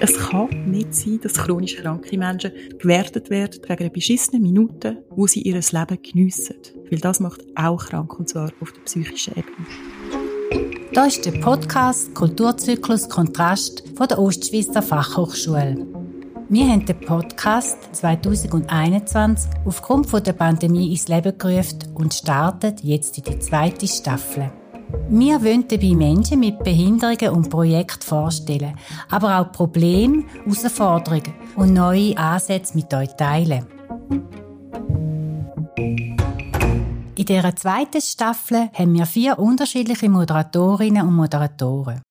Es kann nicht sein, dass chronisch kranke Menschen gewertet werden wegen einer beschissenen Minute, wo sie ihr Leben geniessen. Weil das macht auch krank, und zwar auf der psychischen Ebene. Das ist der Podcast Kulturzyklus Kontrast von der Ostschweizer Fachhochschule. Wir haben den Podcast 2021 aufgrund der Pandemie ins Leben gerufen und startet jetzt in die zweite Staffel. Wir wollen dabei Menschen mit Behinderungen und Projekten vorstellen, aber auch Probleme, Herausforderungen und neue Ansätze mit euch teilen. In dieser zweiten Staffel haben wir vier unterschiedliche Moderatorinnen und Moderatoren.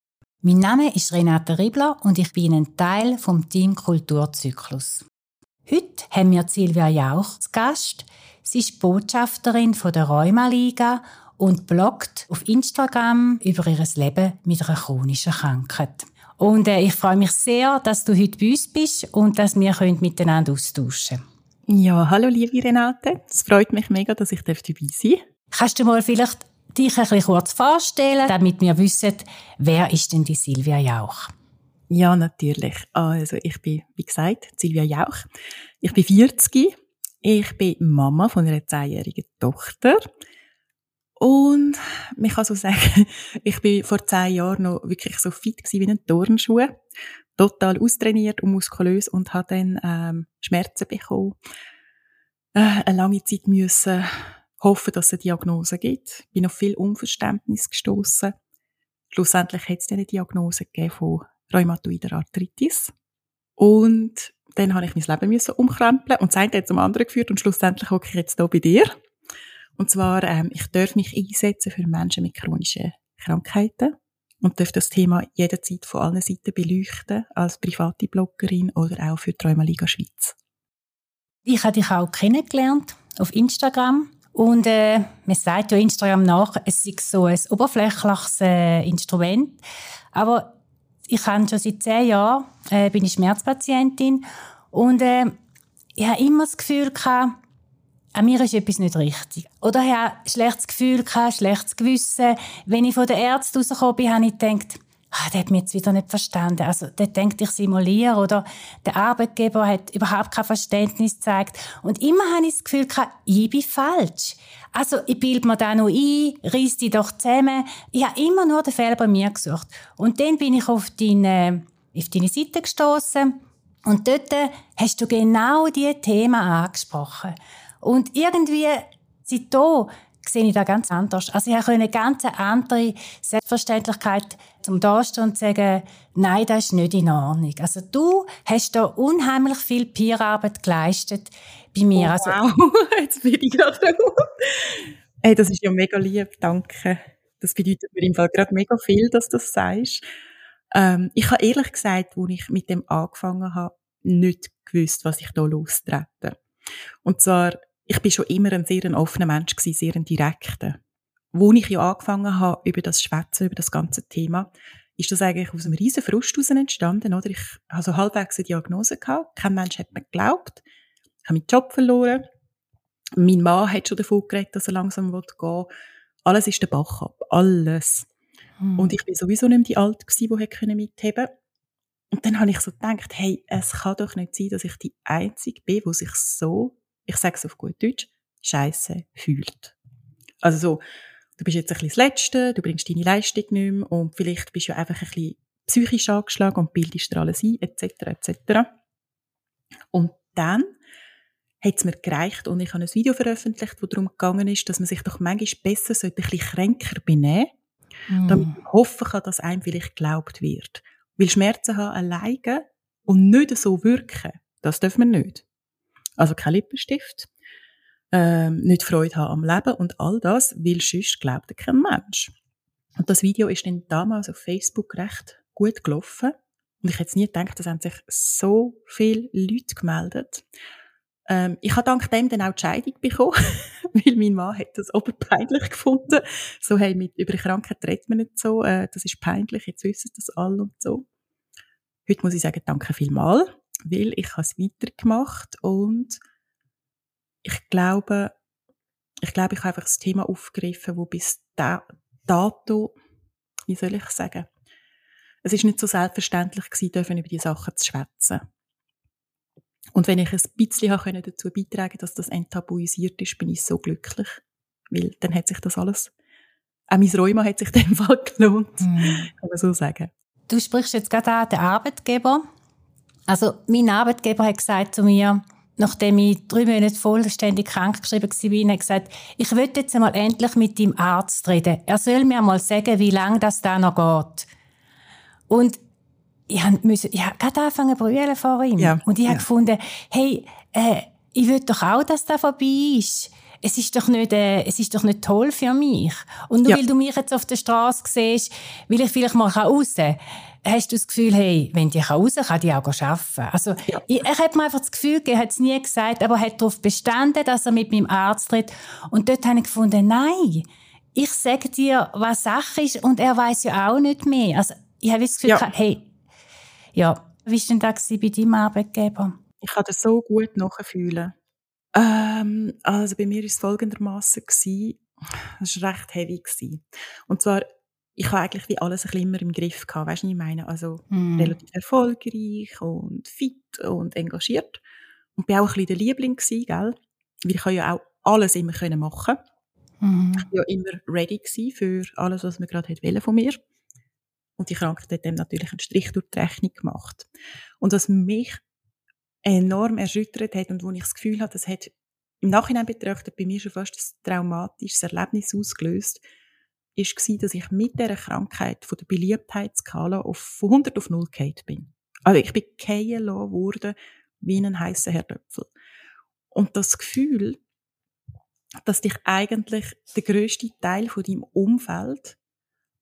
Mein Name ist Renate Ribler und ich bin ein Teil vom Team Kulturzyklus. Heute haben wir Silvia Jauch zu Gast. Sie ist Botschafterin von der Rheuma-Liga und bloggt auf Instagram über ihr Leben mit einer chronischen Krankheit. Und äh, ich freue mich sehr, dass du heute bei uns bist und dass wir miteinander austauschen können. Ja, hallo liebe Renate. Es freut mich mega, dass ich dabei sein darf. Kannst du mal vielleicht dich ein bisschen kurz vorstellen, damit wir wissen, wer ist denn die Silvia Jauch? Ja, natürlich. Also ich bin, wie gesagt, Silvia Jauch. Ich bin 40. Ich bin Mama von einer zehnjährigen Tochter. Und man kann so sagen, ich bin vor zehn Jahren noch wirklich so fit wie ein Turnschuh. Total austrainiert und muskulös und habe dann ähm, Schmerzen bekommen. Äh, eine lange Zeit müssen hoffen, dass es eine Diagnose gibt. Bin auf viel Unverständnis gestoßen. Schlussendlich hat es dann eine Diagnose gegeben von rheumatoider Arthritis. Und dann habe ich mein Leben müssen umkrempeln und das eine hat zum anderen geführt und schlussendlich hocke ich jetzt hier bei dir. Und zwar, ähm, ich darf mich einsetzen für Menschen mit chronischen Krankheiten und darf das Thema jederzeit von allen Seiten beleuchten, als private Bloggerin oder auch für die Liga Schweiz. Ich habe dich auch kennengelernt auf Instagram und äh, man sagt ja Instagram nach, es ist so ein oberflächliches äh, Instrument, aber ich habe schon seit zehn Jahren äh, bin ich Schmerzpatientin und äh, ich habe immer das Gefühl gehabt, an mir ist etwas nicht richtig. Oder ich habe ein schlechtes Gefühl, ein schlechtes Gewissen. Wenn ich von der Ärzte rausgekommen bin, habe ich gedacht, ah, der hat mich jetzt wieder nicht verstanden. Also, der denkt, ich simuliere. Oder der Arbeitgeber hat überhaupt kein Verständnis gezeigt. Und immer habe ich das Gefühl, ich bin falsch. Also, ich bilde mir da noch ein, reiss die doch zusammen. Ich habe immer nur den Fehler bei mir gesucht. Und dann bin ich auf deine, auf deine Seite gestoßen und dort hast du genau diese Themen angesprochen. Und irgendwie, seitdem sehe ich das ganz anders. Also ich habe eine ganz andere Selbstverständlichkeit zum Dastehen und sagen, nein, das ist nicht in Ordnung. Also du hast da unheimlich viel Peerarbeit geleistet bei mir. Oh, also, wow, jetzt bin ich gerade Hey, das ist ja mega lieb, danke. Das bedeutet mir im Fall gerade mega viel, dass du das sagst. Ähm, ich habe ehrlich gesagt, als ich mit dem angefangen habe, nicht gewusst, was ich da lostrete. Und zwar ich bin schon immer ein sehr offener Mensch gewesen, sehr ein direkter. Wo ich ja angefangen habe, über das Schwätzen, über das ganze Thema, ist das eigentlich aus einem riesen Frust heraus entstanden, oder? Ich hatte so halbwegs eine Diagnose gehabt. Kein Mensch hat mir geglaubt. Ich habe meinen Job verloren. Mein Mann hat schon davon geredet, dass er langsam gehen will. Alles ist der Bach ab. Alles. Hm. Und ich bin sowieso nicht mehr die Alte gewesen, die mitheben konnte. Und dann habe ich so gedacht, hey, es kann doch nicht sein, dass ich die Einzige bin, die sich so ich sage es auf gut Deutsch, Scheiße fühlt. Also so, du bist jetzt ein bisschen das Letzte, du bringst deine Leistung nicht mehr und vielleicht bist du einfach ein bisschen psychisch angeschlagen und bildest dir alles ein, etc., etc. Und dann hat es mir gereicht und ich habe ein Video veröffentlicht, wo darum gegangen ist, dass man sich doch manchmal besser sollte, ein bisschen kränker benehmen mm. damit man hoffen kann, dass einem vielleicht geglaubt wird. Weil Schmerzen haben alleine und nicht so wirken, das dürfen wir nicht. Also kein Lippenstift, ähm, nicht Freude haben am Leben und all das, weil sonst glaubt kein Mensch. Und das Video ist dann damals auf Facebook recht gut gelaufen. Und ich hätte nie gedacht, dass sich so viele Leute gemeldet. Ähm, ich habe dank dem dann auch die Scheidung bekommen, weil mein Mann hat das oberpeinlich gefunden. So, hey, mit, über Krankheit redet man nicht so, äh, das ist peinlich, jetzt wissen das alle und so. Heute muss ich sagen, danke vielmals weil ich habe es weitergemacht und ich glaube, ich glaube, ich habe einfach das Thema aufgegriffen, wo bis da, dato, wie soll ich sagen, es ist nicht so selbstverständlich gewesen, dürfen über die Sachen zu schwätzen. Und wenn ich ein bisschen können dazu beitragen dass das enttabuisiert ist, bin ich so glücklich. Weil dann hat sich das alles, auch mein Rheuma hat sich in dem Fall gelohnt, mhm. kann man so sagen. Du sprichst jetzt gerade an den Arbeitgeber. Also, mein Arbeitgeber hat gesagt zu mir, nachdem ich drei Monate vollständig krankgeschrieben war, hat gesagt, ich will jetzt einmal endlich mit dem Arzt reden. Er soll mir mal sagen, wie lange das da noch geht. Und ich musste, ich habe gerade angefangen zu vor ihm. Ja. Und ich habe gefunden, hey, äh, ich will doch auch, dass das vorbei ist. Es ist doch nicht, äh, es ist doch nicht toll für mich. Und nur ja. weil du mich jetzt auf der Straße siehst, will ich vielleicht mal raus hast du das Gefühl, hey, wenn die raus kann, kann die auch arbeiten. Also, ja. ich, er hat mir einfach das Gefühl, er hat es nie gesagt, aber er hat darauf bestanden, dass er mit meinem Arzt redet. Und dort habe ich gefunden, nein, ich sage dir, was Sache ist, und er weiß ja auch nicht mehr. Also, ich habe das Gefühl, ja. hey, ja, wie war denn das bei deinem Arbeitgeber? Ich kann das so gut nachfühlen. Ähm, also bei mir war es folgendermaßen es war recht heavy Und zwar, ich habe eigentlich wie alles ein bisschen immer im Griff gehabt, weißt du, ich meine? Also mm. relativ erfolgreich und fit und engagiert. Und bin auch ein bisschen der Liebling gewesen, gell? Weil ich ja auch alles immer machen mm. Ich war ja immer ready für alles, was man gerade von mir und die Krankheit hat dem natürlich einen Strich durch die Rechnung gemacht. Und was mich enorm erschüttert hat und wo ich das Gefühl habe, das hat im Nachhinein betrachtet bei mir schon fast ein traumatisches Erlebnis ausgelöst, ist gewesen, dass ich mit dieser Krankheit von der Beliebtheitsskala auf, von 100 auf 0 gefallen bin. Also ich bin fallen worden wie ein heißer Herdöpfel. Und das Gefühl, dass dich eigentlich der grösste Teil von deinem Umfeld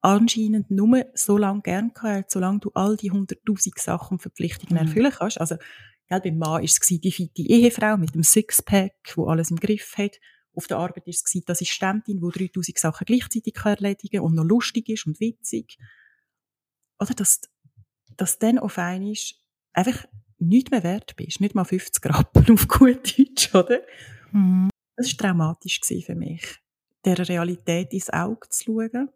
anscheinend nur so lange gern gehabt, solange du all die hunderttausend Sachen und Verpflichtungen mhm. erfüllen kannst. Also, gell, beim Mann war es die fitte Ehefrau mit dem Sixpack, wo alles im Griff hat. Auf der Arbeit war es die Assistentin, die 3000 Sachen gleichzeitig erledigen kann und noch lustig ist und witzig. Oder dass, dass dann auf einmal einfach nichts mehr wert bist. Nicht mal 50 Rappen auf gut Deutsch, oder? Mhm. Das war traumatisch für mich, der Realität ins Auge zu schauen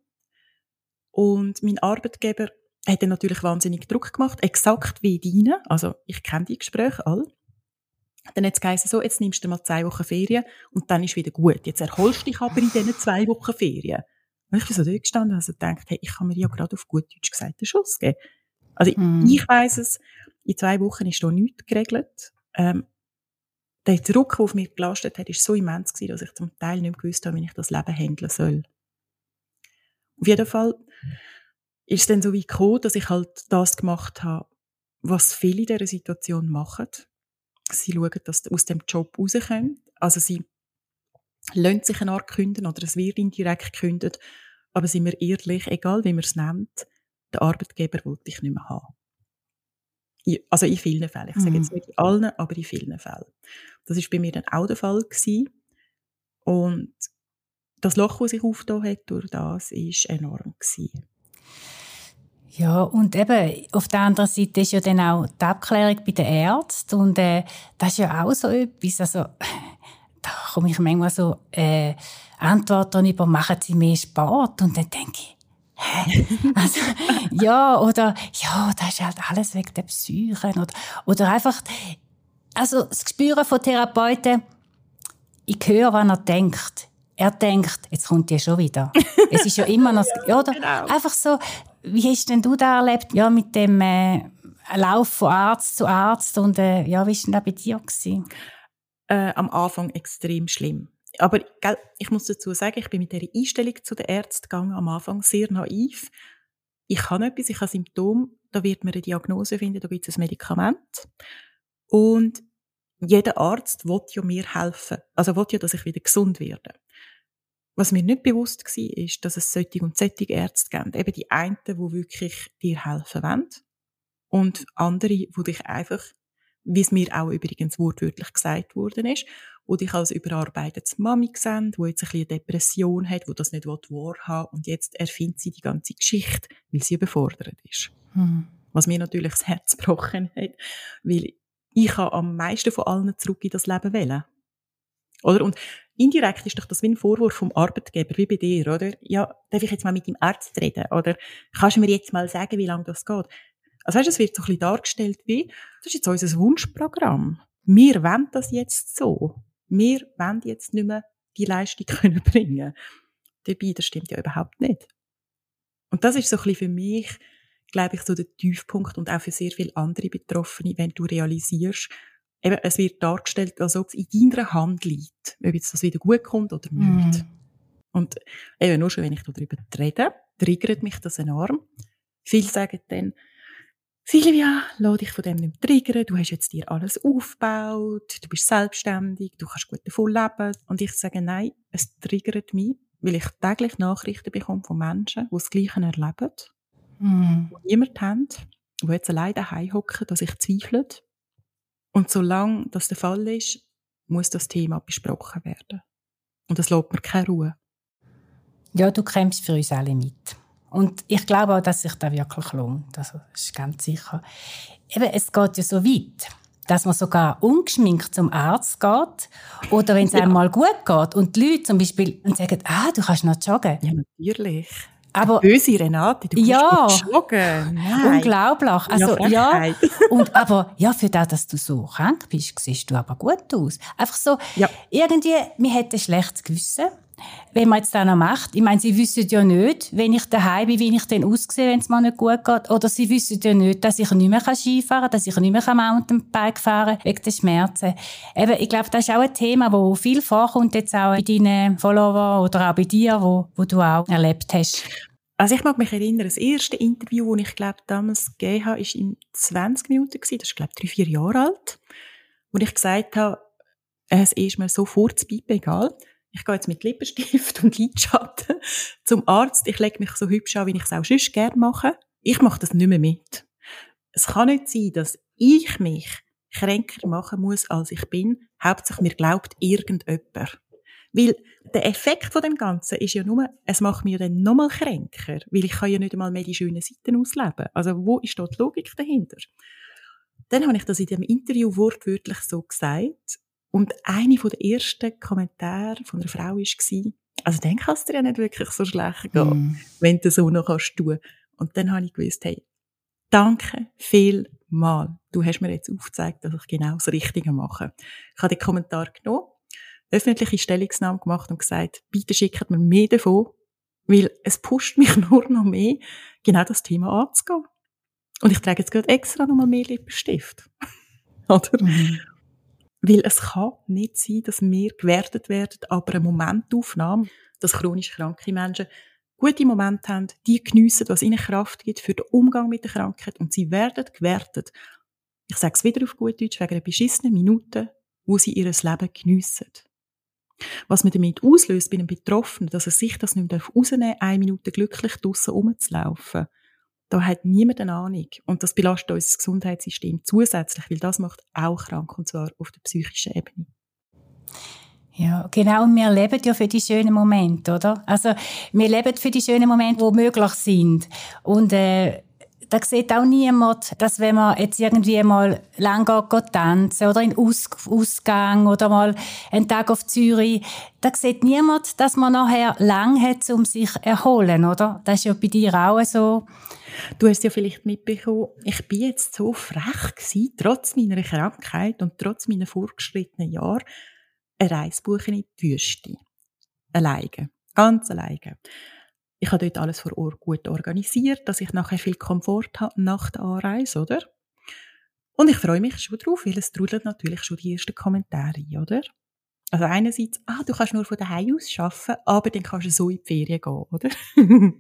und mein Arbeitgeber hat dann natürlich wahnsinnig Druck gemacht, exakt wie deine. Also, ich kenne die Gespräche alle. Dann hat es geheißen, so, jetzt nimmst du mal zwei Wochen Ferien und dann ist wieder gut. Jetzt erholst du dich aber in diesen zwei Wochen Ferien. Und ich bin so dort gestanden und also gedacht, hey, ich kann mir ja gerade auf gut Deutsch gesagt einen Schuss geben. Also, mm. ich weiss es, in zwei Wochen ist da nichts geregelt. Ähm, der Druck, der auf mich gelastet hat, ist so immens gewesen, dass ich zum Teil nicht mehr gewusst habe, wie ich das Leben handeln soll. Auf jeden Fall ist es dann so wie gekommen, dass ich halt das gemacht habe, was viele in dieser Situation machen. Sie schauen, dass sie aus dem Job rauskommen. Also sie lassen sich eine Art künden oder es wird indirekt gekündigt. Aber sind wir ehrlich, egal wie man es nennt, der Arbeitgeber wollte ich nicht mehr haben. Also in vielen Fällen. Ich sage jetzt mhm. nicht in allen, aber in vielen Fällen. Das ist bei mir dann auch der Fall gewesen. Und das Loch, das sich aufgetan hat durch das, war enorm. Gewesen. Ja, und eben, auf der anderen Seite ist ja dann auch die Abklärung bei den Ärzten und äh, das ist ja auch so etwas, also da komme ich manchmal so äh, Antworten über, machen Sie mehr Sport? Und dann denke ich, hä? also, ja, oder, ja, das ist halt alles wegen der Psyche oder, oder einfach, also das Gespüren von Therapeuten, ich höre, was er denkt er denkt, jetzt kommt die schon wieder. es ist ja immer noch, ja, oder? Genau. Einfach so, wie hast denn du da erlebt, ja, mit dem äh, Lauf von Arzt zu Arzt und äh, ja, wie war denn das bei dir gewesen? Äh, am Anfang extrem schlimm. Aber gell, ich muss dazu sagen, ich bin mit der Einstellung zu den Ärzten gegangen, am Anfang sehr naiv. Ich habe etwas, ich habe Symptome, da wird man eine Diagnose finden, da gibt es ein Medikament. Und jeder Arzt will ja mir helfen. Also will ja, dass ich wieder gesund werde. Was mir nicht bewusst war, ist, dass es solche und solche Ärzte gibt. Eben die einen, die wirklich dir helfen wollen. Und andere, die dich einfach, wie es mir auch übrigens wortwörtlich gesagt worden ist, wo dich als überarbeitetes Mami sehen, wo jetzt ein bisschen eine Depression hat, wo das nicht wahrhaben und jetzt erfindet sie die ganze Geschichte, weil sie überfordert ist. Hm. Was mir natürlich das Herz gebrochen hat, weil ich am meisten von allen zurück in das Leben wählen. Oder? Und indirekt ist doch das wie ein Vorwurf vom Arbeitgeber, wie bei dir, oder? Ja, darf ich jetzt mal mit dem Arzt reden? Oder kannst du mir jetzt mal sagen, wie lange das geht? Also weißt, es wird so ein bisschen dargestellt wie, das ist jetzt unser Wunschprogramm. Wir wollen das jetzt so. Wir wollen jetzt nicht mehr die Leistung können bringen. Dabei, das stimmt ja überhaupt nicht. Und das ist so ein bisschen für mich, glaube ich, so der Tiefpunkt und auch für sehr viele andere Betroffene, wenn du realisierst, eben, es wird dargestellt, als ob es in deiner Hand liegt, ob jetzt das wieder gut kommt oder nicht. Mm. Und eben nur schon, wenn ich darüber rede, triggert mich das enorm. Viele sagen dann, Silvia, lass dich von dem nicht triggern, du hast jetzt dir alles aufgebaut, du bist selbstständig, du kannst gut davon leben. Und ich sage, nein, es triggert mich, weil ich täglich Nachrichten bekomme von Menschen, die das Gleiche erleben, mm. die niemand haben, die jetzt alleine daheim hocken, dass ich zweifle. Und solange das der Fall ist, muss das Thema besprochen werden. Und es lässt mir keine Ruhe. Ja, du kämpfst für uns alle mit. Und ich glaube auch, dass sich da wirklich lohnt. Das ist ganz sicher. Eben, es geht ja so weit, dass man sogar ungeschminkt zum Arzt geht. Oder wenn es ja. einmal gut geht und die Leute zum Beispiel sagen, ah, du kannst noch joggen. Ja, natürlich. Aber, böse Renate, du ja. Nein. Unglaublich. Also, ja, ja, und, aber, ja, für das, dass du so krank bist, siehst du aber gut aus. Einfach so, ja. irgendwie, mir hätte ein schlechtes Gewissen wenn man jetzt das noch macht, ich meine, sie wissen ja nicht, wenn ich daheim bin, wie ich dann aussehe, wenn es mir nicht gut geht. Oder sie wissen ja nicht, dass ich nicht mehr Skifahren kann, dass ich nicht mehr Mountainbike fahren kann, wegen der Schmerzen. Eben, ich glaube, das ist auch ein Thema, das viel vorkommt, jetzt auch bei deinen Followern oder auch bei dir, wo, wo du auch erlebt hast. Also ich mag mich erinnern, das erste Interview, das ich glaube damals gegeben habe, war in 20 Minuten. Das ist glaube ich drei, vier Jahre alt. Wo ich gesagt habe, es ist mir sofort zu egal ich gehe jetzt mit Lippenstift und Lidschatten zum Arzt, ich lege mich so hübsch an, wie ich es auch sonst gerne mache. Ich mache das nicht mehr mit. Es kann nicht sein, dass ich mich kränker machen muss, als ich bin. Hauptsächlich mir glaubt irgendjemand. Weil der Effekt von dem Ganzen ist ja nur, es macht mich dann nochmal kränker, weil ich kann ja nicht einmal mehr die schönen Seiten ausleben. Also wo ist dort die Logik dahinter? Dann habe ich das in dem Interview wortwörtlich so gesagt und eine von der ersten Kommentare von einer Frau war, also dann kann es dir ja nicht wirklich so schlecht gehen, mm. wenn du so noch kannst tun. Und dann habe ich gewusst, hey, danke vielmal. Du hast mir jetzt aufgezeigt, dass ich genau das Richtige mache. Ich habe den Kommentar genommen, öffentliche Stellungnahme gemacht und gesagt, bitte schickt mir mehr davon, weil es pusht mich nur noch mehr, genau das Thema anzugehen. Und ich trage jetzt gerade extra nochmal mehr Lippenstift. Oder? Mhm. Weil es kann nicht sein, dass wir gewertet werden, aber eine Momentaufnahme, dass chronisch kranke Menschen gute Momente haben, die geniessen, was ihnen Kraft gibt für den Umgang mit der Krankheit und sie werden gewertet. Ich sage es wieder auf gut Deutsch, wegen einer beschissenen Minute, wo sie ihr Leben geniessen. Was man damit auslöst bei einem Betroffenen, dass er sich das nicht mehr rausnehmen darf, eine Minute glücklich draussen rumzulaufen. Da hat niemand eine Ahnung. Und das belastet unser Gesundheitssystem zusätzlich, weil das macht auch krank, und zwar auf der psychischen Ebene. Ja, genau. Und wir leben ja für die schönen Momente, oder? Also, wir leben für die schönen Momente, die möglich sind. Und, äh, da sieht auch niemand, dass wenn man jetzt irgendwie mal lang geht, tanzen oder in Aus Ausgang oder mal einen Tag auf Zürich, da sieht niemand, dass man nachher lang hat, um sich erholen, oder? Das ist ja bei dir auch so. Du hast ja vielleicht mitbekommen, ich bin jetzt so frech gewesen, trotz meiner Krankheit und trotz meiner vorgeschrittenen Jahre, eine Reise buchen in die Wüste. Alleine. Ganz alleine. Ich habe dort alles vor Ort gut organisiert, dass ich nachher viel Komfort habe nach der Anreise, oder? Und ich freue mich schon drauf, weil es trudelt natürlich schon die ersten Kommentare, oder? Also einerseits, ah, du kannst nur von daheim aus arbeiten, aber dann kannst du so in die Ferien gehen, oder?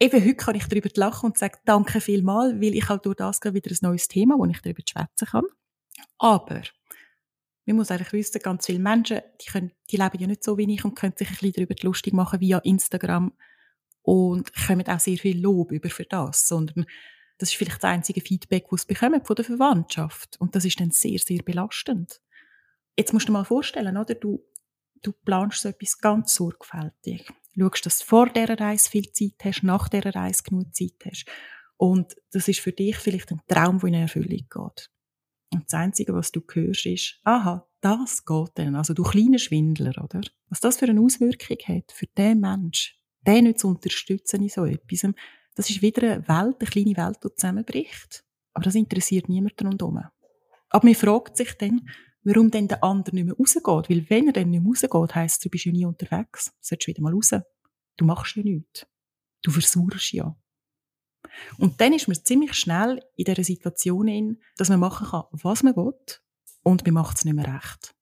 Eben heute kann ich darüber lachen und sagen, danke vielmal, weil ich halt durch das wieder ein neues Thema, wo ich darüber schwätzen kann. Aber, man muss eigentlich wissen, ganz viele Menschen, die, können, die leben ja nicht so wie ich und können sich ein bisschen darüber lustig machen via Instagram und kommen auch sehr viel Lob über für das, sondern das ist vielleicht das einzige Feedback, das sie bekommen von der Verwandtschaft. Und das ist dann sehr, sehr belastend. Jetzt musst du dir mal vorstellen, oder? Du, du planst so etwas ganz sorgfältig schaust, dass du vor dieser Reise viel Zeit hast, nach dieser Reise genug Zeit hast. Und das ist für dich vielleicht ein Traum, der in Erfüllung geht. Und das Einzige, was du hörst, ist, aha, das geht dann, also du kleiner Schwindler, oder? Was das für eine Auswirkung hat für den Mensch, den nicht zu unterstützen in so etwas, das ist wieder eine Welt, eine kleine Welt, die zusammenbricht. Aber das interessiert niemanden rundherum. Aber man fragt sich dann, warum denn der andere nicht mehr rausgeht. Weil wenn er dann nicht mehr rausgeht, heisst du bist ja nie unterwegs. Du solltest wieder mal raus. Du machst ja nichts. Du versuchst ja. Und dann ist man ziemlich schnell in dieser Situation, in, dass man machen kann, was man will, und man macht es nicht mehr recht.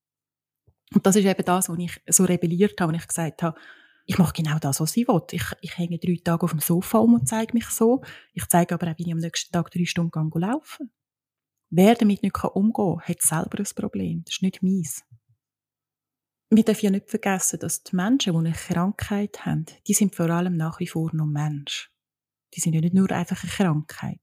Und das ist eben das, was ich so rebelliert habe, und ich gesagt habe, ich mache genau das, was ich will. Ich, ich hänge drei Tage auf dem Sofa um und zeige mich so. Ich zeige aber auch, wie ich am nächsten Tag drei Stunden laufen Wer damit nicht umgehen kann, hat selber ein Problem. Das ist nicht meins. Wir dürfen ja nicht vergessen, dass die Menschen, die eine Krankheit haben, die sind vor allem nach wie vor noch Mensch. Die sind ja nicht nur einfach eine Krankheit.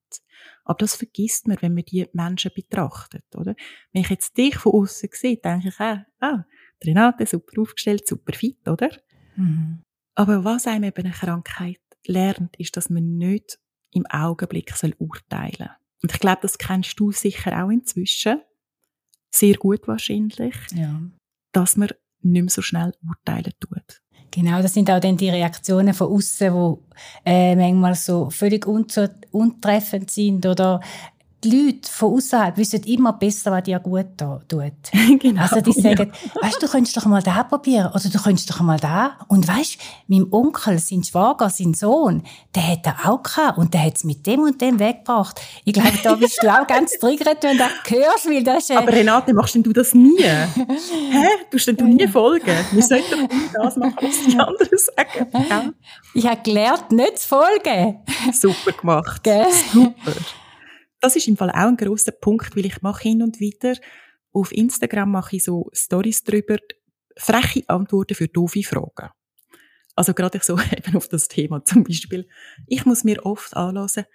Aber das vergisst man, wenn man die Menschen betrachtet, oder? Wenn ich jetzt dich von außen sehe, denke ich auch, ah, Renate, super aufgestellt, super fit, oder? Mhm. Aber was einem eben eine Krankheit lernt, ist, dass man nicht im Augenblick soll urteilen soll. Und ich glaube, das kennst du sicher auch inzwischen. Sehr gut wahrscheinlich. Ja. Dass man nicht mehr so schnell urteilen tut. Genau, das sind auch dann die Reaktionen von außen, die äh, manchmal so völlig untreffend sind oder die Leute von außerhalb wissen immer besser, was dir gut tut. genau, also die sagen, ja. weißt du, du könntest doch mal da probieren oder du könntest doch mal da. Und weißt, mein Onkel, sein Schwager, sein Sohn, der hat er auch gehabt und der hat es mit dem und dem weggebracht. Ich glaube, da bist du auch ganz triggert, wenn du das hörst, weil das ist, äh Aber Renate, machst denn du das nie? Hä? Tust denn du nie folgen? Wir sollten das machen, was die anderen sagen. Ja. Ich habe gelernt, nicht zu folgen. Super gemacht. Gell? Super das ist im Fall auch ein großer Punkt, weil ich mache hin und wieder auf Instagram mache ich so Stories drüber, freche Antworten für doofe Fragen. Also gerade so eben auf das Thema zum Beispiel. Ich muss mir oft anlassen,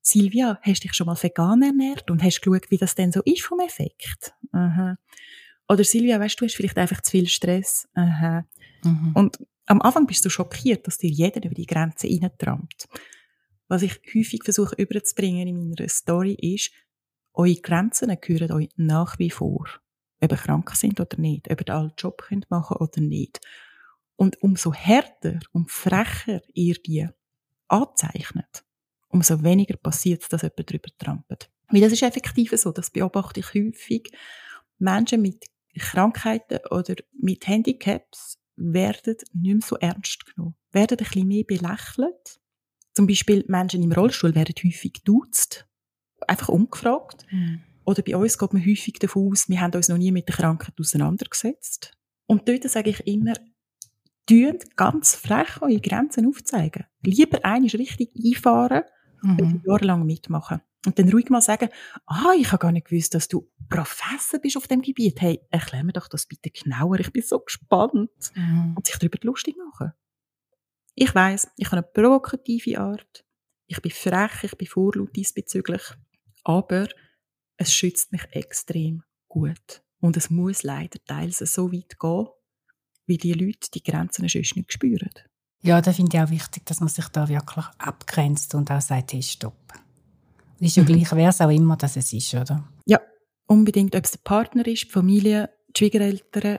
Silvia, hast du dich schon mal vegan ernährt und hast geschaut, wie das denn so ist vom Effekt? Aha. Oder Silvia, weißt du, hast vielleicht einfach zu viel Stress. Aha. Mhm. Und am Anfang bist du schockiert, dass dir jeder über die Grenze reintrampt. Was ich häufig versuche überzubringen in meiner Story ist, eure Grenzen gehören euch nach wie vor. Ob ihr krank sind oder nicht, ob ihr einen Job könnt machen oder nicht. Und umso härter und frecher ihr die anzeichnet, umso weniger passiert dass jemand drüber trampelt. Weil das ist effektiv so, das beobachte ich häufig. Menschen mit Krankheiten oder mit Handicaps werden nicht mehr so ernst genommen, werden ein bisschen mehr belächelt zum Beispiel Menschen im Rollstuhl werden häufig duzt, einfach umgefragt. Mhm. Oder bei uns geht man häufig davon aus, wir haben uns noch nie mit der Krankheit auseinandergesetzt. Und dort sage ich immer, tünt ganz frech eure Grenzen aufzeigen. Lieber einmal richtig einfahren, mhm. jahrelang mitmachen. Und dann ruhig mal sagen, ah, ich habe gar nicht gewusst, dass du Professor bist auf dem Gebiet. Hey, erklär mir doch das bitte genauer, ich bin so gespannt. Mhm. Und sich darüber lustig machen. Ich weiß, ich habe eine provokative Art. Ich bin frech, ich bin vorlaut diesbezüglich. Aber es schützt mich extrem gut. Und es muss leider teils so weit gehen, wie die Leute die Grenzen sonst nicht spüren. Ja, da finde ich auch wichtig, dass man sich da wirklich abgrenzt und auch sagt, hey, stopp. ist ja mhm. gleich, wer es auch immer dass es ist, oder? Ja, unbedingt. Ob es der Partner ist, die Familie, die Schwiegereltern,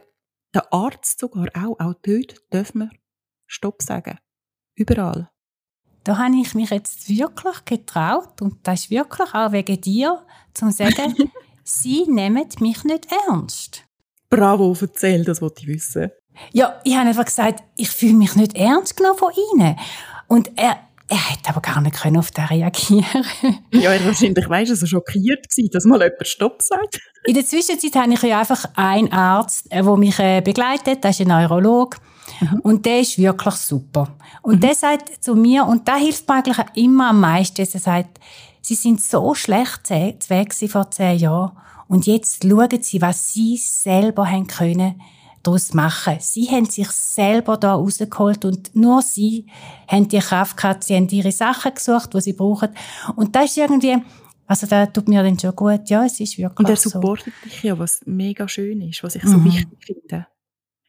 der Arzt sogar auch. Auch dort dürfen wir Stopp sagen. Überall. Da habe ich mich jetzt wirklich getraut und das ist wirklich auch wegen dir, zum zu sagen, sie nehmen mich nicht ernst. Bravo, erzähl, das wollte ich wissen. Ja, ich habe einfach gesagt, ich fühle mich nicht ernst genommen von ihnen. Und er, er hätte aber gar nicht auf das reagieren Ja, er wahrscheinlich weißt du, so schockiert gewesen, dass mal jemand Stopp sagt. In der Zwischenzeit habe ich ja einfach einen Arzt, der mich äh, begleitet, das ist ein Neurolog. Mhm. Und der ist wirklich super. Und mhm. der sagt zu mir, und da hilft mir eigentlich immer am meisten, er sagt, sie sind so schlecht zu Weg vor zehn Jahren. Und jetzt schauen sie, was sie selber haben können daraus machen. Sie haben sich selber da rausgeholt und nur sie haben die Kraft gehabt, sie haben ihre Sachen gesucht, die sie brauchen. Und das ist irgendwie, also da tut mir dann schon gut. Ja, es ist wirklich Und er supportet so. dich ja, was mega schön ist, was ich so mhm. wichtig finde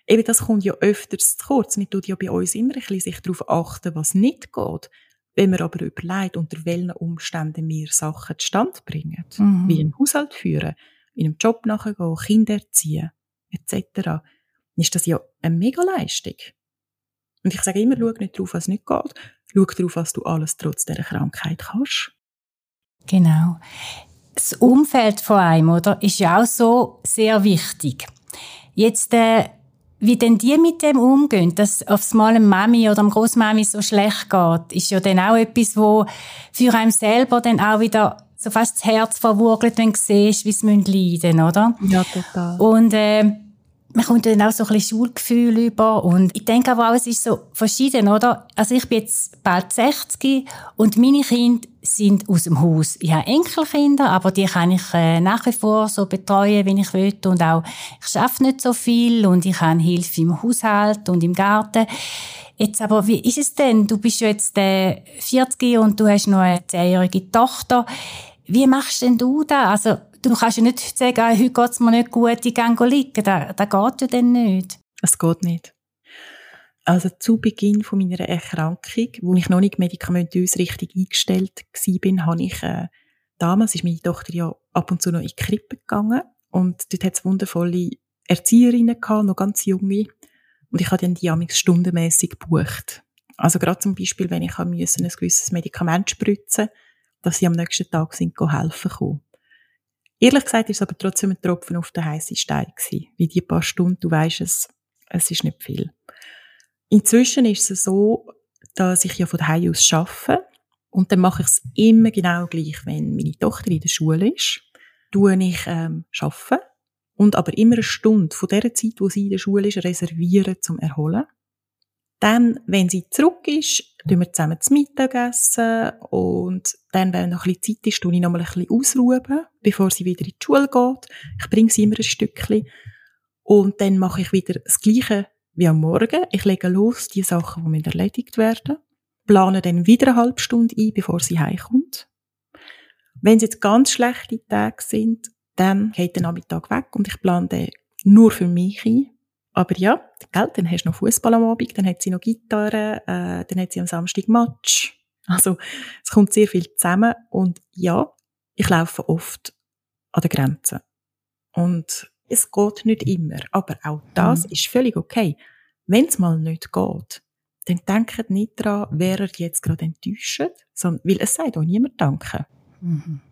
eben das kommt ja öfters zu kurz. Wir tun ja bei uns immer ein bisschen sich darauf achten, was nicht geht. Wenn wir aber überlegt, unter welchen Umständen wir Sachen zustande bringen, mhm. wie einen Haushalt führen, in einem Job nachgehen, Kinder erziehen, etc., ist das ja eine Mega-Leistung. Und ich sage immer, schau nicht darauf, was nicht geht. Schau darauf, was du alles trotz dieser Krankheit kannst. Genau. Das Umfeld von einem, oder, ist ja auch so sehr wichtig. Jetzt, äh, wie denn die mit dem umgehen, dass aufs Mal einem Mami oder einem Großmami so schlecht geht, ist ja dann auch etwas, wo für einen selber dann auch wieder so fast das Herz verwurgelt, wenn du siehst, wie sie leiden oder? Ja, total. Und äh, man kommt dann auch so ein bisschen Schulgefühl über und ich denke aber auch, es ist so verschieden, oder? Also ich bin jetzt bald 60 und meine Kinder sind aus dem Haus. Ich habe Enkelkinder, aber die kann ich äh, nach wie vor so betreuen, wenn ich will und auch, ich schaffe nicht so viel und ich habe Hilfe im Haushalt und im Garten. Jetzt aber, wie ist es denn? Du bist jetzt äh, 40 und du hast noch eine 10-jährige Tochter. Wie machst denn du das? Also, du kannst ja nicht sagen, heute geht es mir nicht gut, ich gehe liegen. Das, das geht ja dann nicht. Es geht nicht. Also zu Beginn von meiner Erkrankung, wo ich noch nicht medikamentös richtig eingestellt war, habe ich, äh, damals ist meine Tochter ja ab und zu noch in die Krippe gegangen und dort hat es wundervolle Erzieherinnen gehabt, noch ganz junge. Und ich habe dann die amigs stundenmässig gebucht. Also gerade zum Beispiel, wenn ich ein gewisses Medikament spritzen dass sie am nächsten Tag sind helfen kommen. Ehrlich gesagt ist es aber trotzdem ein Tropfen auf den heißen Stein gewesen. Wie die paar Stunden, du weißt es, es ist nicht viel. Inzwischen ist es so, dass ich ja von daheim aus arbeite. Und dann mache ich es immer genau gleich, wenn meine Tochter in der Schule ist. Tue ich ähm, arbeiten und aber immer eine Stunde von der Zeit, wo sie in der Schule ist, reservieren zum Erholen. Dann, wenn sie zurück ist, tun wir zusammen zu Mittag essen und dann, wenn noch ein bisschen Zeit ist, tue ich noch mal ein bisschen ausruhen, bevor sie wieder in die Schule geht. Ich bringe sie immer ein Stückchen und dann mache ich wieder das Gleiche wie am Morgen. Ich lege los die Sachen, die erledigt werden, plane dann wieder eine halbe Stunde ein, bevor sie heimkommt. Wenn es jetzt ganz schlechte Tage sind, dann geht der Nachmittag weg und ich plane den nur für mich ein. Aber ja, gell, dann hast du noch Fußball am Abend, dann hat sie noch Gitarre, äh, dann hat sie am Samstag Match. Also es kommt sehr viel zusammen und ja, ich laufe oft an der Grenze. Und es geht nicht immer, aber auch das mhm. ist völlig okay. Wenn es mal nicht geht, dann denkt nicht daran, wer er jetzt gerade enttäuscht, sondern, weil es sagt auch niemand Danke. Mhm.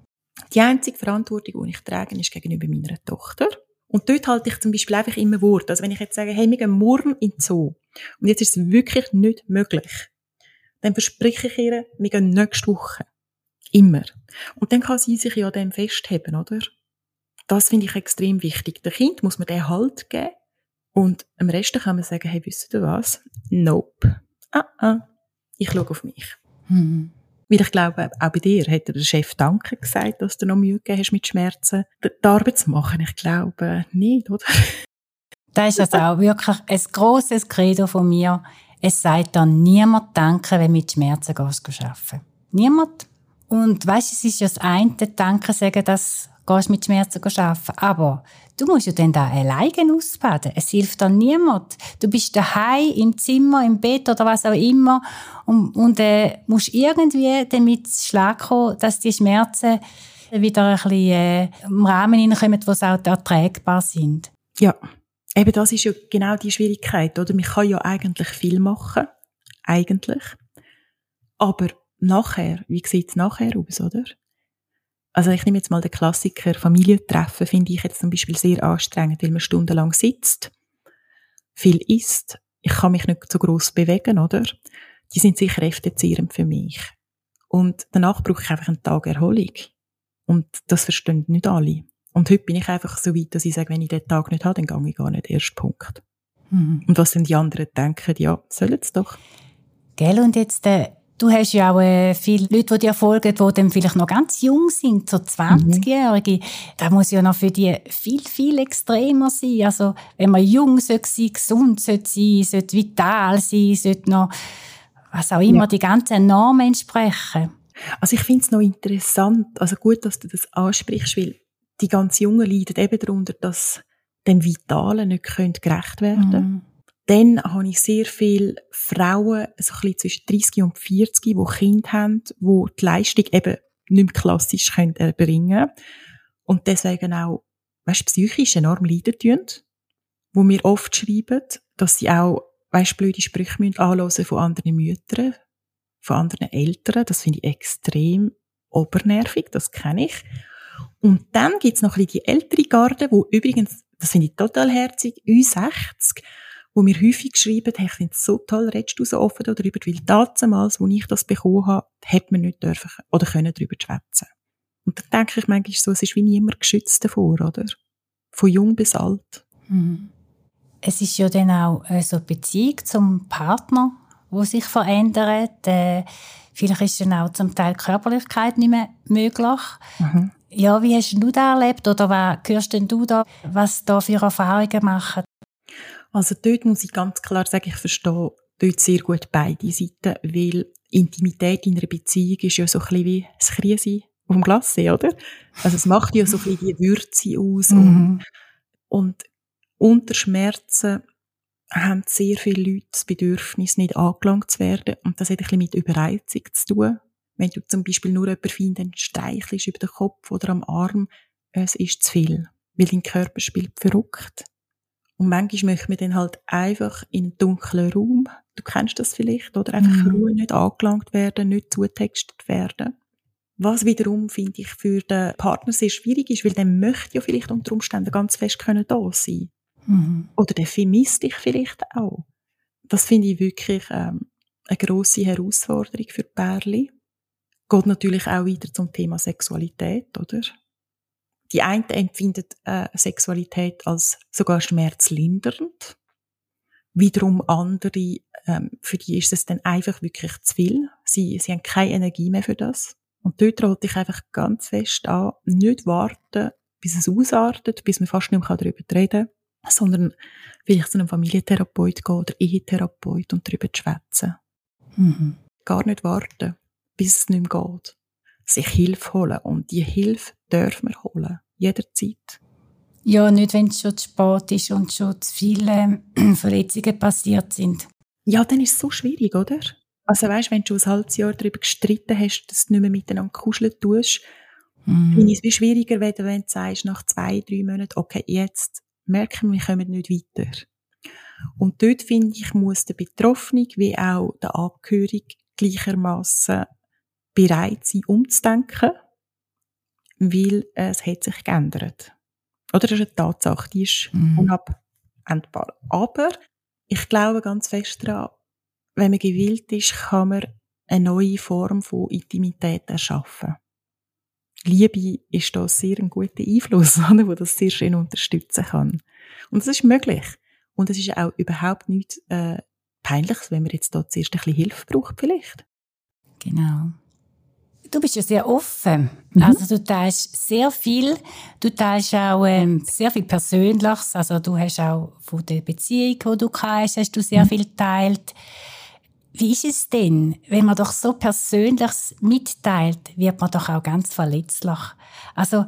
Die einzige Verantwortung, die ich trage, ist gegenüber meiner Tochter. Und dort halte ich zum Beispiel einfach immer Wort. Also wenn ich jetzt sage, hey, wir gehen morgen in den Zoo und jetzt ist es wirklich nicht möglich, dann verspreche ich ihr, wir gehen nächste Woche. Immer. Und dann kann sie sich ja dem festheben, oder? Das finde ich extrem wichtig. Der Kind muss man den Halt geben und am Rest kann man sagen, hey, wisst ihr was? Nope. Ah, ah. Ich schaue auf mich. Mhm. Weil ich glaube, auch bei dir hat der Chef Danke gesagt, dass du noch Mühe gegeben hast mit Schmerzen, die Arbeit zu machen. Ich glaube nicht, oder? Das ist also auch wirklich ein grosses Credo von mir. Es sagt dann niemand Danke, wenn du mit Schmerzen gehst, arbeiten. Niemand. Und weißt, es ist ja das eine, Danke sagen, dass gehst mit Schmerzen arbeiten. Aber du musst ja dann da alleine ausbaden. Es hilft dann niemand. Du bist daheim, im Zimmer, im Bett oder was auch immer und, und äh, musst irgendwie damit Schlag kommen, dass die Schmerzen wieder ein bisschen äh, im Rahmen hineinkommen, wo sie auch erträgbar sind. Ja, eben das ist ja genau die Schwierigkeit, oder? Man kann ja eigentlich viel machen. Eigentlich. Aber nachher, wie sieht es nachher aus, oder? Also ich nehme jetzt mal den Klassiker Familientreffen, finde ich jetzt zum Beispiel sehr anstrengend, weil man stundenlang sitzt, viel isst, ich kann mich nicht so groß bewegen, oder? Die sind sicher kräftezehrend für mich. Und danach brauche ich einfach einen Tag Erholung. Und das verstehen nicht alle. Und heute bin ich einfach so weit, dass ich sage, wenn ich den Tag nicht habe, dann gehe ich gar nicht. Erst Punkt. Mhm. Und was dann die anderen denken, ja, sollen es doch. Gell, und jetzt, äh, Du hast ja auch äh, viele Leute, die dir folgen, die dann vielleicht noch ganz jung sind, so 20-Jährige. Mhm. Da muss ja noch für die viel, viel extremer sein. Also, wenn man jung sein sollte, gesund sollte sein, sollte vital sein, sollte noch, was auch immer, ja. die ganzen Normen entsprechen. Also, ich finde es noch interessant, also gut, dass du das ansprichst, weil die ganz Jungen leiden eben darunter, dass dem Vitalen nicht gerecht werden können. Mhm. Dann habe ich sehr viele Frauen, so ein bisschen zwischen 30 und 40, die Kinder haben, die die Leistung eben nicht mehr klassisch können erbringen können. Und deswegen auch, weißt, psychisch enorm leiden tun. wo mir oft schreiben, dass sie auch, weißt, blöde Sprüche anhören von anderen Müttern, von anderen Eltern. Das finde ich extrem obernervig, das kenne ich. Und dann gibt's noch ein bisschen die ältere Garde, wo übrigens, das finde ich total herzig, U60, wo mir häufig geschrieben, hey, ich finde es so toll, redest du so offen darüber, weil damals, wo ich das bekommen habe, hätte man nicht dürfen oder können darüber schwätzen. Und dann denke ich manchmal so, es ist wie niemand geschützt davor, oder? Von jung bis alt. Mhm. Es ist ja dann auch äh, so eine Beziehung zum Partner, wo sich verändert. Äh, vielleicht ist dann auch zum Teil Körperlichkeit nicht mehr möglich. Mhm. Ja, wie hast du das erlebt oder was hörst denn du da, was da für Erfahrungen machen? Also dort muss ich ganz klar sagen, ich verstehe dort sehr gut beide Seiten, weil Intimität in einer Beziehung ist ja so ein bisschen wie das Krise auf dem Glasse, oder? Also es macht ja so ein bisschen die Würze aus mhm. und, und unter Schmerzen haben sehr viele Leute das Bedürfnis, nicht angelangt zu werden und das hat ein bisschen mit Überreizung zu tun. Wenn du zum Beispiel nur jemanden findest, dann streichelst über den Kopf oder am Arm, es ist zu viel, weil dein Körper spielt verrückt. Und manchmal möchte man dann halt einfach in einen dunklen Raum, du kennst das vielleicht, oder einfach mhm. Ruhe nicht angelangt werden, nicht zutextet werden. Was wiederum, finde ich, für den Partner sehr schwierig ist, weil der möchte ja vielleicht unter Umständen ganz fest können da sein. Mhm. Oder der vermisst dich vielleicht auch. Das finde ich wirklich ähm, eine grosse Herausforderung für Pärchen. Geht natürlich auch wieder zum Thema Sexualität, oder? Die einen empfinden äh, Sexualität als sogar schmerzlindernd. Wiederum andere, ähm, für die ist es dann einfach wirklich zu viel. Sie, sie haben keine Energie mehr für das. Und dort rate ich einfach ganz fest an, nicht warten, bis es ausartet, bis man fast nicht mehr darüber reden kann, sondern vielleicht zu einem Familientherapeut gehen oder Ehetherapeut und darüber schwätzen. Mhm. Gar nicht warten, bis es nicht mehr geht. Sich Hilfe holen. Und die Hilfe dürfen wir holen. Jederzeit. Ja, nicht wenn es schon zu spät ist und schon zu viele Verletzungen passiert sind. Ja, dann ist es so schwierig, oder? Also weißt, wenn du schon ein halbes Jahr darüber gestritten hast, dass du nicht mehr miteinander kuscheln tust, mm. finde ich es wie schwieriger, wenn du sagst, nach zwei, drei Monaten, okay, jetzt merken wir, wir kommen nicht weiter. Und dort finde ich, muss der Betroffene wie auch der Angehörige gleichermaßen bereit sein, umzudenken, weil es hat sich geändert. Oder das ist eine Tatsache, die ist mm. unabwendbar. Aber ich glaube ganz fest daran, wenn man gewillt ist, kann man eine neue Form von Intimität erschaffen. Liebe ist da sehr ein guter Einfluss, oder, wo das sehr schön unterstützen kann. Und das ist möglich. Und es ist auch überhaupt nichts äh, Peinliches, wenn man jetzt da zuerst ein bisschen Hilfe braucht, vielleicht. Genau. Du bist ja sehr offen. Mhm. Also du teilst sehr viel. Du teilst auch ähm, sehr viel Persönliches. Also du hast auch von der Beziehung, die du hast, hast du sehr mhm. viel geteilt. Wie ist es denn, wenn man doch so Persönliches mitteilt, wird man doch auch ganz verletzlich. Also,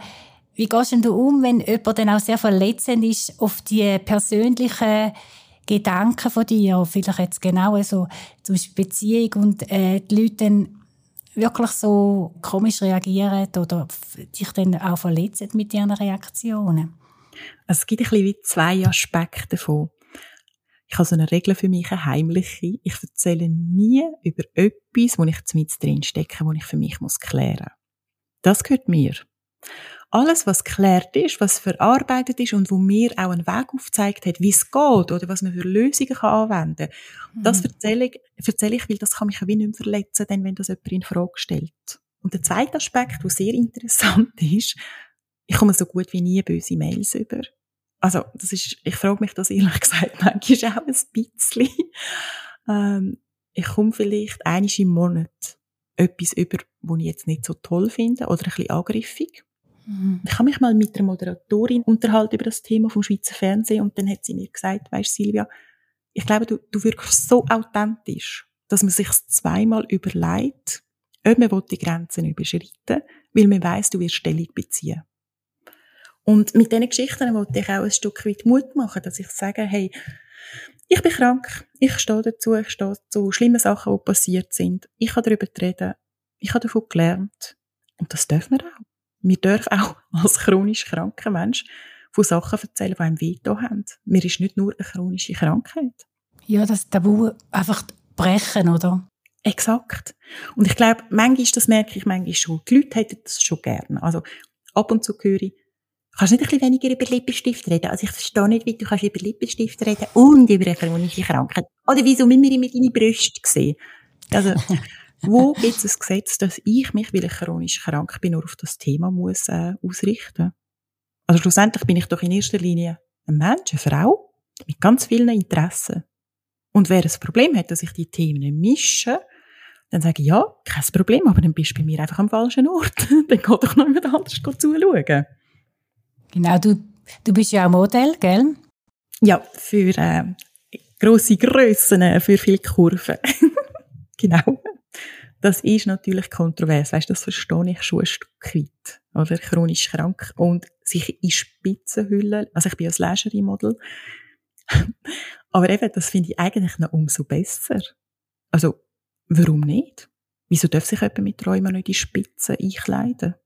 wie gehst du um, wenn jemand dann auch sehr verletzend ist auf die persönlichen Gedanken von dir, vielleicht jetzt genau so, zum Beispiel Beziehung und äh, die Leute dann wirklich so komisch reagieren oder dich dann auch verletzen mit ihren Reaktionen? Es gibt ein bisschen wie zwei Aspekte davon. Ich habe so eine Regel für mich, eine heimliche. Ich erzähle nie über etwas, wo ich mit drin stecke, wo ich für mich muss klären. Das gehört mir. Alles, was geklärt ist, was verarbeitet ist und wo mir auch einen Weg aufgezeigt hat, wie es geht oder was man für Lösungen kann anwenden kann, mhm. das erzähle ich, erzähle ich, weil das kann mich auch wie nicht mehr verletzen, denn wenn das jemand in Frage stellt. Und der zweite Aspekt, der sehr interessant ist, ich komme so gut wie nie böse Mails über also das ist, ich frage mich das ehrlich gesagt manchmal auch ein bisschen. Ähm, ich komme vielleicht einmal im Monat etwas über, was ich jetzt nicht so toll finde oder ein bisschen angriffig. Mhm. Ich habe mich mal mit der Moderatorin unterhalten über das Thema vom Schweizer Fernsehen und dann hat sie mir gesagt, weißt Silvia, ich glaube, du, du wirkst so authentisch, dass man sich zweimal überlegt, ob man die Grenzen überschreiten will, weil man weiß, du wirst Stellung beziehen. Und mit diesen Geschichten wollte ich auch ein Stück weit Mut machen, dass ich sage, hey, ich bin krank, ich stehe dazu, ich stehe zu schlimmen Sachen, die passiert sind. Ich habe darüber reden, ich habe davon gelernt. Und das dürfen wir auch. Wir dürfen auch als chronisch kranker Mensch von Sachen erzählen, die einem Veto haben. Mir ist nicht nur eine chronische Krankheit. Ja, das Tabu einfach brechen, oder? Exakt. Und ich glaube, manchmal, das merke ich manchmal schon, die Leute hätten das schon gerne. Also ab und zu höre ich, kannst du nicht ein bisschen weniger über Lippenstift reden? Also ich verstehe nicht, wie du kannst über Lippenstift reden und über eine chronische Krankheit. Oder wieso müssen wir immer deine Brüste sehen? Also, wo gibt es ein Gesetz, dass ich mich, weil ich chronisch krank bin, nur auf das Thema muss äh, ausrichten? Also schlussendlich bin ich doch in erster Linie ein Mensch, eine Frau, mit ganz vielen Interessen. Und wer ein Problem hat, dass ich die Themen mische, dann sage ich, ja, kein Problem, aber dann bist du bei mir einfach am falschen Ort. dann geh doch noch jemand anders zuschauen. Genau, du, du bist ja auch Modell, gell? Ja, für äh, grosse Grössen, äh, für viele Kurven. genau. Das ist natürlich kontrovers, weißt, das verstehe ich schon ein Stück weit. Oder chronisch krank und sich in Spitzen hüllen. Also ich bin als Lingerie-Model. Aber eben, das finde ich eigentlich noch umso besser. Also, warum nicht? Wieso darf sich jemand mit Träumen nicht in Spitzen einkleiden?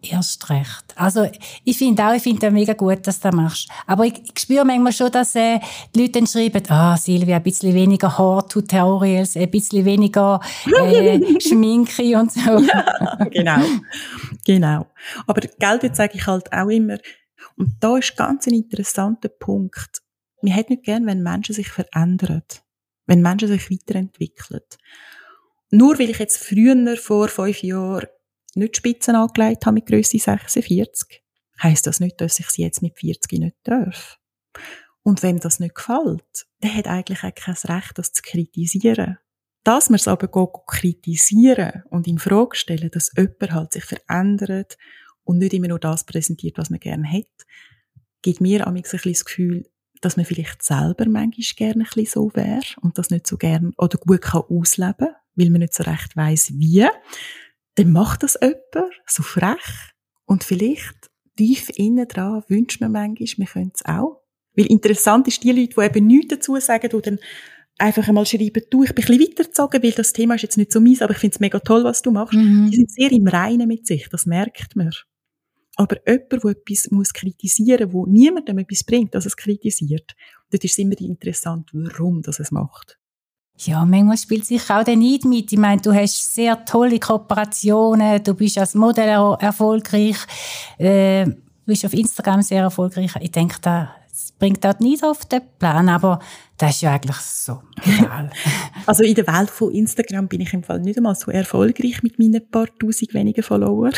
Erst recht. Also, ich finde auch, ich finde es mega gut, dass du das machst. Aber ich, ich spüre manchmal schon, dass äh, die Leute dann schreiben, ah, Silvia, ein bisschen weniger Haartutorials, ein bisschen weniger äh, Schminke und so. Ja, genau. Genau. Aber Geld, jetzt sage ich halt auch immer, und da ist ganz ein interessanter Punkt. Wir hätten nicht gern, wenn Menschen sich verändern. Wenn Menschen sich weiterentwickeln. Nur weil ich jetzt früher, vor fünf Jahren, nicht Spitzen angelegt habe mit Grösse 46, heisst das nicht, dass ich sie jetzt mit 40 nicht darf. Und wem das nicht gefällt, der hat eigentlich auch kein Recht, das zu kritisieren. Dass man es aber kritisieren und in Frage stellen, dass jemand halt sich verändert und nicht immer nur das präsentiert, was man gerne hat, gibt mir ein bisschen das Gefühl, dass man vielleicht selber manchmal gerne ein bisschen so wäre und das nicht so gern oder gut kann ausleben, weil man nicht so recht weiß wie dann macht das jemand so frech und vielleicht tief innen dran wünscht man manchmal, wir können es auch. Weil interessant ist, die Leute, die eben nichts dazu sagen, die dann einfach einmal schreiben, du, ich bin ein bisschen weitergezogen, weil das Thema ist jetzt nicht so meins, aber ich finde es mega toll, was du machst. Mhm. Die sind sehr im Reinen mit sich, das merkt man. Aber jemand, der etwas muss kritisieren muss, wo niemandem etwas bringt, dass es kritisiert, dort ist es immer interessant, warum das es macht. Ja, manchmal spielt sich auch der Neid mit. Ich meine, du hast sehr tolle Kooperationen, du bist als Modell erfolgreich, äh, du bist auf Instagram sehr erfolgreich. Ich denke, das bringt dort nicht auf den Plan, aber das ist ja eigentlich so also in der Welt von Instagram bin ich im Fall nicht einmal so erfolgreich mit meinen paar tausend wenigen Follower.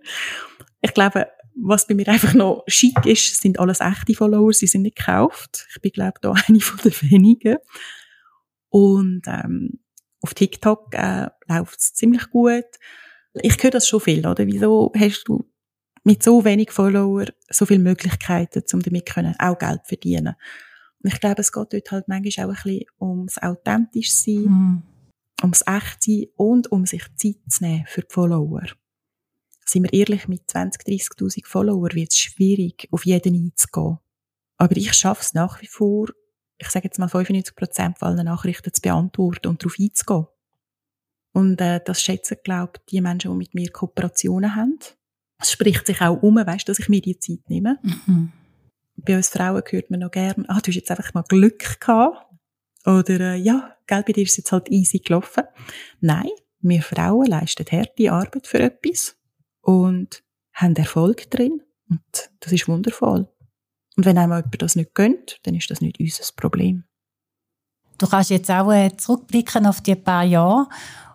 ich glaube, was bei mir einfach noch schick ist, sind alles echte Follower, sie sind nicht gekauft. Ich bin, glaube ich, da eine von den wenigen. Und ähm, auf TikTok äh, läuft es ziemlich gut. Ich höre das schon viel, oder? Wieso hast du mit so wenig Follower so viele Möglichkeiten, um damit können, auch Geld zu verdienen? Und ich glaube, es geht dort halt manchmal auch ein bisschen ums authentisch sein, mhm. ums echt sein und um sich Zeit zu nehmen für die Follower. Sind wir ehrlich, mit 20, 30.000 Follower wird es schwierig, auf jeden einzugehen. Aber ich schaffe es nach wie vor, ich sage jetzt mal 95 Prozent aller Nachrichten zu beantworten und darauf einzugehen. Und äh, das schätzen, glaube ich, die Menschen, die mit mir Kooperationen haben. Es spricht sich auch um, weißt, dass ich mir die Zeit nehme. Mhm. Bei uns Frauen hört man noch gern, ah, du hast jetzt einfach mal Glück gehabt. Oder, äh, ja, gell, bei dir ist jetzt halt easy gelaufen. Nein, wir Frauen leisten harte Arbeit für etwas und haben Erfolg drin. Und das ist wundervoll. Und wenn einem jemand das nicht gönnt, dann ist das nicht unser Problem. Du kannst jetzt auch äh, zurückblicken auf die paar Jahre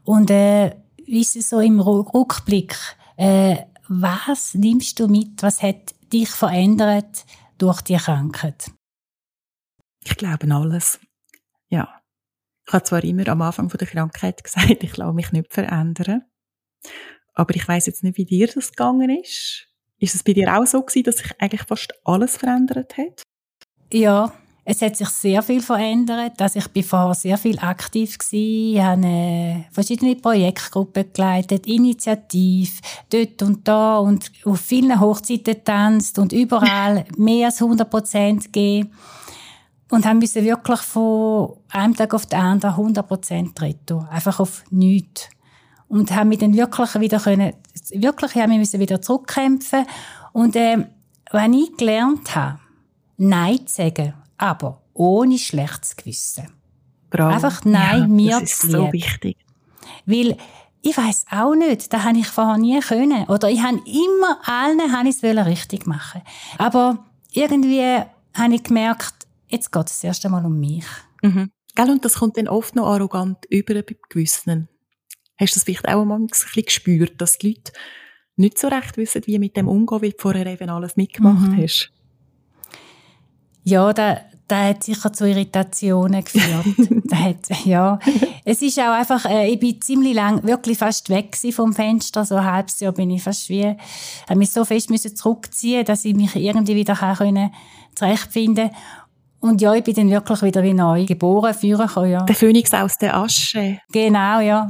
und äh, wie ist es so im Rückblick? Äh, was nimmst du mit? Was hat dich verändert durch die Krankheit? Ich glaube alles. Ja. Ich habe zwar immer am Anfang der Krankheit gesagt, ich lasse mich nicht verändern. Aber ich weiß jetzt nicht, wie dir das gegangen ist. Ist es bei dir auch so gewesen, dass sich eigentlich fast alles verändert hat? Ja, es hat sich sehr viel verändert. Also ich bin vorher sehr viel aktiv gewesen. Ich habe äh, verschiedene Projektgruppen geleitet, Initiativ, dort und da und auf vielen Hochzeiten getanzt und überall mehr als 100 Prozent gegeben. Und haben müssen wirklich von einem Tag auf den anderen 100 Prozent retten. Einfach auf nichts und haben mich dann wirklich wieder können, wirklich haben wir müssen wieder zurückkämpfen und äh, wenn ich gelernt habe, Nein zu sagen, aber ohne schlechtes Gewissen. Bravo. Einfach Nein ja, mir das ist zu so wichtig. Weil ich weiß auch nicht, das habe ich vorher nie können. Oder ich habe immer allen habe ich es richtig machen. Aber irgendwie habe ich gemerkt, jetzt geht es erst einmal um mich. Mhm. Gell, und das kommt dann oft noch arrogant über bei gewissen. Hast du das vielleicht auch einmal ein bisschen gespürt, dass die Leute nicht so recht wissen, wie mit dem umgehen, weil du vorher eben alles mitgemacht Mhm. hast? Ja, da, da hat sicher zu Irritationen geführt. da hat, ja. Es ist auch einfach, äh, ich bin ziemlich lang wirklich fast weg vom Fenster. So ein halbes Jahr bin ich fast wie, habe mich so fest müssen zurückziehen, dass ich mich irgendwie wieder kann können zurechtfinden Und ja, ich bin dann wirklich wieder wie neu geboren, führen können, ja. Der Phönix aus der Asche. Genau, ja.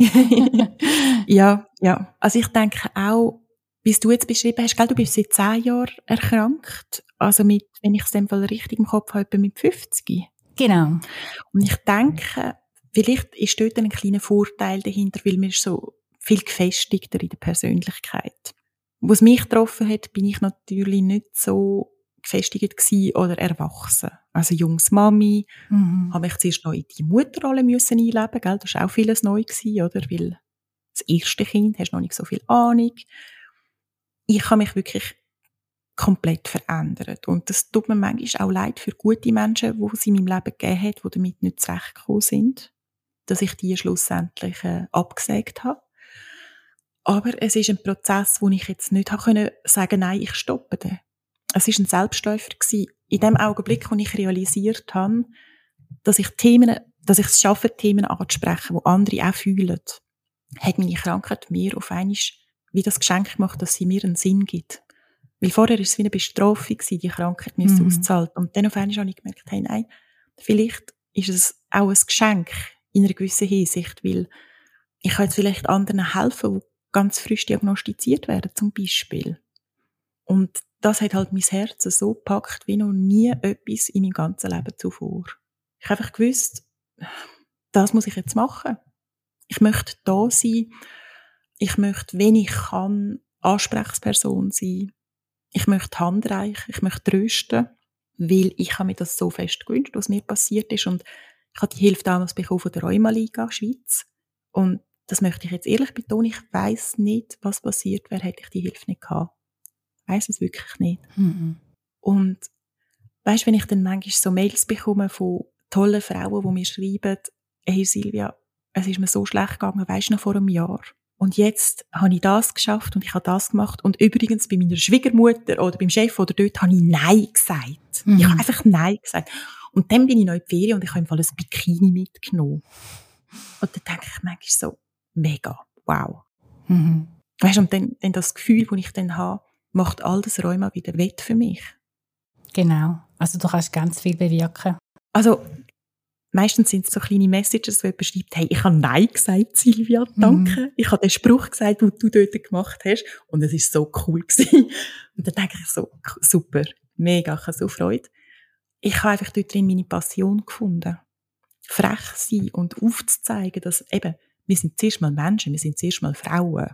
ja, ja. Also ich denke auch, wie du jetzt beschrieben hast, gell, du bist seit zehn Jahren erkrankt. Also mit, wenn ich es dem Fall richtig im Kopf habe, mit 50. Genau. Und ich denke, vielleicht ist dort ein kleiner Vorteil dahinter, weil man ist so viel gefestigter in der Persönlichkeit. Was mich getroffen hat, bin ich natürlich nicht so gefestigt gewesen oder erwachsen. Also junges Mami, Mhm. habe mich zuerst noch in die Mutterrolle müssen einleben, gell? Das war auch vieles neu gewesen, oder? Weil das erste Kind, hast noch nicht so viel Ahnung. Ich habe mich wirklich komplett verändert. Und das tut mir manchmal auch leid für gute Menschen, die es in meinem Leben gegeben hat, die damit nicht zurechtgekommen sind. Dass ich die schlussendlich äh, abgesägt habe. Aber es ist ein Prozess, wo ich jetzt nicht habe können sagen, nein, ich stoppe den. Es ist ein Selbstläufer gewesen. In dem Augenblick, wo ich realisiert habe, dass ich Themen, dass ich es schaffe, Themen anzusprechen, wo andere auch fühlen, hat meine Krankheit mir auf einmal wie das Geschenk gemacht, dass sie mir einen Sinn gibt. Weil vorher war es wie eine Bestrafung, die Krankheit müssen Mhm. auszuhalten. Und dann auf einmal habe ich gemerkt, hey, nein, vielleicht ist es auch ein Geschenk in einer gewissen Hinsicht, weil ich kann jetzt vielleicht anderen helfen, die ganz frisch diagnostiziert werden, zum Beispiel. Und das hat halt mein Herz so gepackt, wie noch nie etwas in meinem ganzen Leben zuvor. Ich habe einfach gewusst, das muss ich jetzt machen. Ich möchte da sein. Ich möchte, wenn ich kann, Ansprechperson sein. Ich möchte handreich. Ich möchte trösten. Weil ich habe mir das so fest gewünscht, was mir passiert ist. Und ich habe die Hilfe damals bekommen von der Rheuma-Liga Schweiz. Und das möchte ich jetzt ehrlich betonen. Ich weiß nicht, was passiert wäre, hätte ich die Hilfe nicht gehabt. Weiss es wirklich nicht. Mhm. Und weißt, wenn ich dann manchmal so Mails bekomme von tollen Frauen, die mir schreiben, hey Silvia, es ist mir so schlecht gegangen, weisst du noch vor einem Jahr. Und jetzt habe ich das geschafft und ich habe das gemacht. Und übrigens bei meiner Schwiegermutter oder beim Chef oder dort habe ich Nein gesagt. Mhm. Ich habe einfach Nein gesagt. Und dann bin ich noch in die Ferien und ich habe im Fall ein Bikini mitgenommen. Und dann denke ich manchmal so, mega, wow. Mhm. Weißt du, und dann, dann das Gefühl, das ich dann habe, macht all das Rheuma wieder wett für mich. Genau. Also du kannst ganz viel bewirken. Also, meistens sind es so kleine Messages, wo jemand schreibt, hey, ich habe Nein gesagt, Silvia, danke. Ich habe den Spruch gesagt, den du dort gemacht hast. Und es ist so cool gewesen. Und dann denke ich so, super, mega, ich habe so Freude. Ich habe einfach dort drin meine Passion gefunden. Frech sein und aufzuzeigen, dass eben, wir sind zuerst mal Menschen, wir sind zuerst mal Frauen.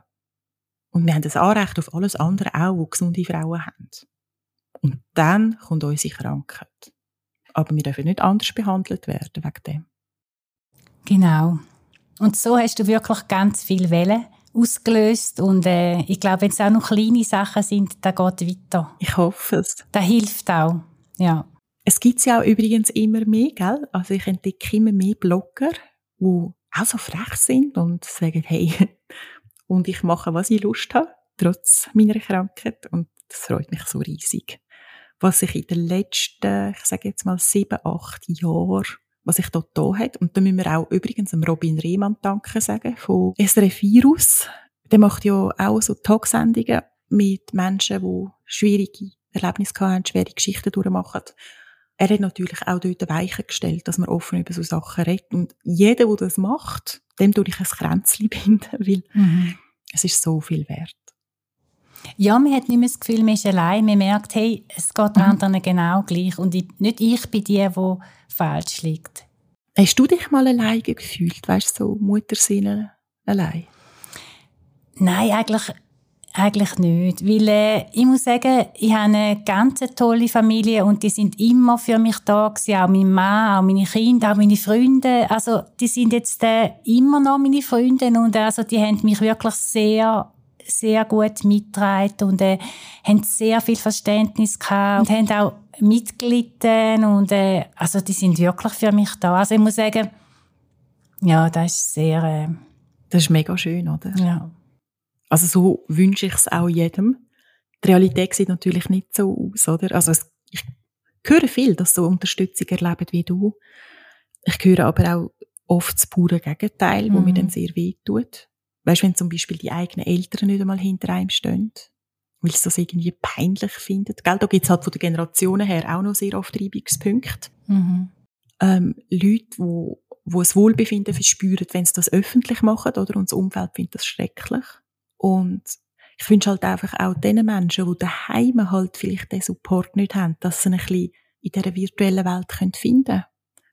Und wir haben das Anrecht auf alles andere auch, die gesunde Frauen haben. Und dann kommt unsere Krankheit. Aber wir dürfen nicht anders behandelt werden wegen dem. Genau. Und so hast du wirklich ganz viel Wellen ausgelöst. Und äh, ich glaube, wenn es auch noch kleine Sachen sind, da geht weiter. Ich hoffe es. Das hilft auch. Ja. Es gibt ja auch übrigens immer mehr, gell? Also ich entdecke immer mehr Blogger, die auch so frech sind und sagen, hey, und ich mache, was ich Lust habe, trotz meiner Krankheit. Und das freut mich so riesig. Was sich in den letzten, ich sage jetzt mal sieben, acht Jahren, was sich dort da hat. Und da müssen wir auch übrigens dem Robin Rehmann danken sagen, von SRF Virus. Der macht ja auch so Talksendungen mit Menschen, die schwierige Erlebnisse haben, schwere Geschichten durchmachen. Er hat natürlich auch dort Weichen gestellt, dass man offen über so Sachen redet. Und jeder, der das macht, dem tue ich ein Kränzchen binden, weil Mhm. es ist so viel wert. Ja, man hat nicht mehr das Gefühl, man ist allein. Man merkt, hey, es geht Mhm. anderen genau gleich. Und ich, nicht ich bin die, die falsch liegt. Hast du dich mal allein gefühlt? Weißt du, so Muttersinne allein? Nein, eigentlich Eigentlich nicht, weil äh, ich muss sagen, ich habe eine ganz tolle Familie und die sind immer für mich da gewesen, auch mein Mann, auch meine Kinder, auch meine Freunde. Also die sind jetzt äh, immer noch meine Freunde und also die haben mich wirklich sehr sehr gut mitgetragen und äh, haben sehr viel Verständnis gehabt und haben auch mitgelitten und äh, also die sind wirklich für mich da. Also ich muss sagen, ja, das ist sehr... Äh, das ist mega schön, oder? Ja. Also so wünsche ich es auch jedem. Die Realität sieht natürlich nicht so aus, oder? Also ich höre viel, dass so Unterstützung erleben wie du. Ich höre aber auch oft das pure Gegenteil, wo mhm. mir dann sehr weh tut. Weißt, wenn zum Beispiel die eigenen Eltern nicht einmal hinter einem stehen, weil sie das irgendwie peinlich finden. Gell? Da gibt es halt von den Generationen her auch noch sehr oft Reibungspunkte. Mhm. Ähm, Leute, wo, wo das Wohlbefinden verspüren, wenn sie das öffentlich machen, oder? Und das Umfeld findet das schrecklich. Und ich wünsche halt einfach auch den Menschen, die daheim halt vielleicht den Support nicht haben, dass sie ein bisschen in dieser virtuellen Welt finden können.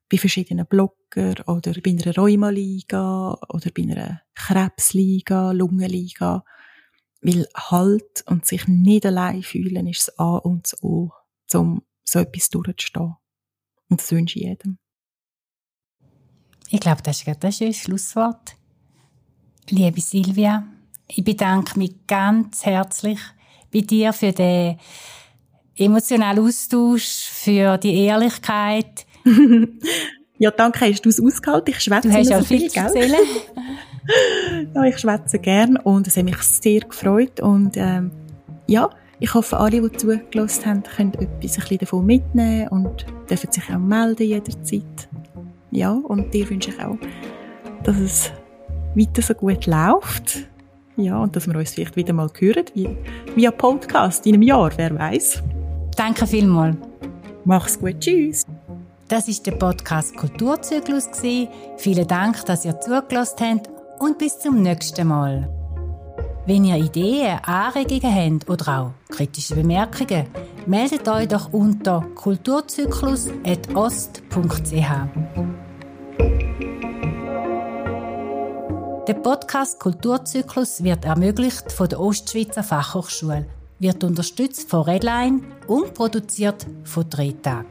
Bei verschiedenen Blogger oder bei einer Rheumaliga oder bei einer Krebsliga, Lungenliga. Weil Halt und sich nicht allein fühlen ist das A und das O, um so etwas durchzustehen. Und das wünsche ich jedem. Ich glaube, das ist ein schönes Schlusswort. Liebe Silvia, ich bedanke mich ganz herzlich bei dir für den emotionalen Austausch, für die Ehrlichkeit. ja, danke, hast du es ausgehalten. Ich schwätze du hast ja so viel, viel ja, ich schwätze gern und es hat mich sehr gefreut und ähm, ja, ich hoffe, alle, die zugelassen haben, können etwas ein bisschen davon mitnehmen und dürfen sich auch melden jederzeit. Ja, und dir wünsche ich auch, dass es weiter so gut läuft ja, und dass wir uns vielleicht wieder mal hören, wie, via Podcast in einem Jahr, wer weiß. Danke vielmals. Mach's gut, tschüss. Das ist der Podcast Kulturzyklus Vielen Dank, dass ihr zugelassen habt und bis zum nächsten Mal. Wenn ihr Ideen, Anregungen habt oder auch kritische Bemerkungen, meldet euch doch unter kulturzyklus.ost.ch. Der Podcast Kulturzyklus wird ermöglicht von der Ostschweizer Fachhochschule, wird unterstützt von Redline und produziert von Drehtag.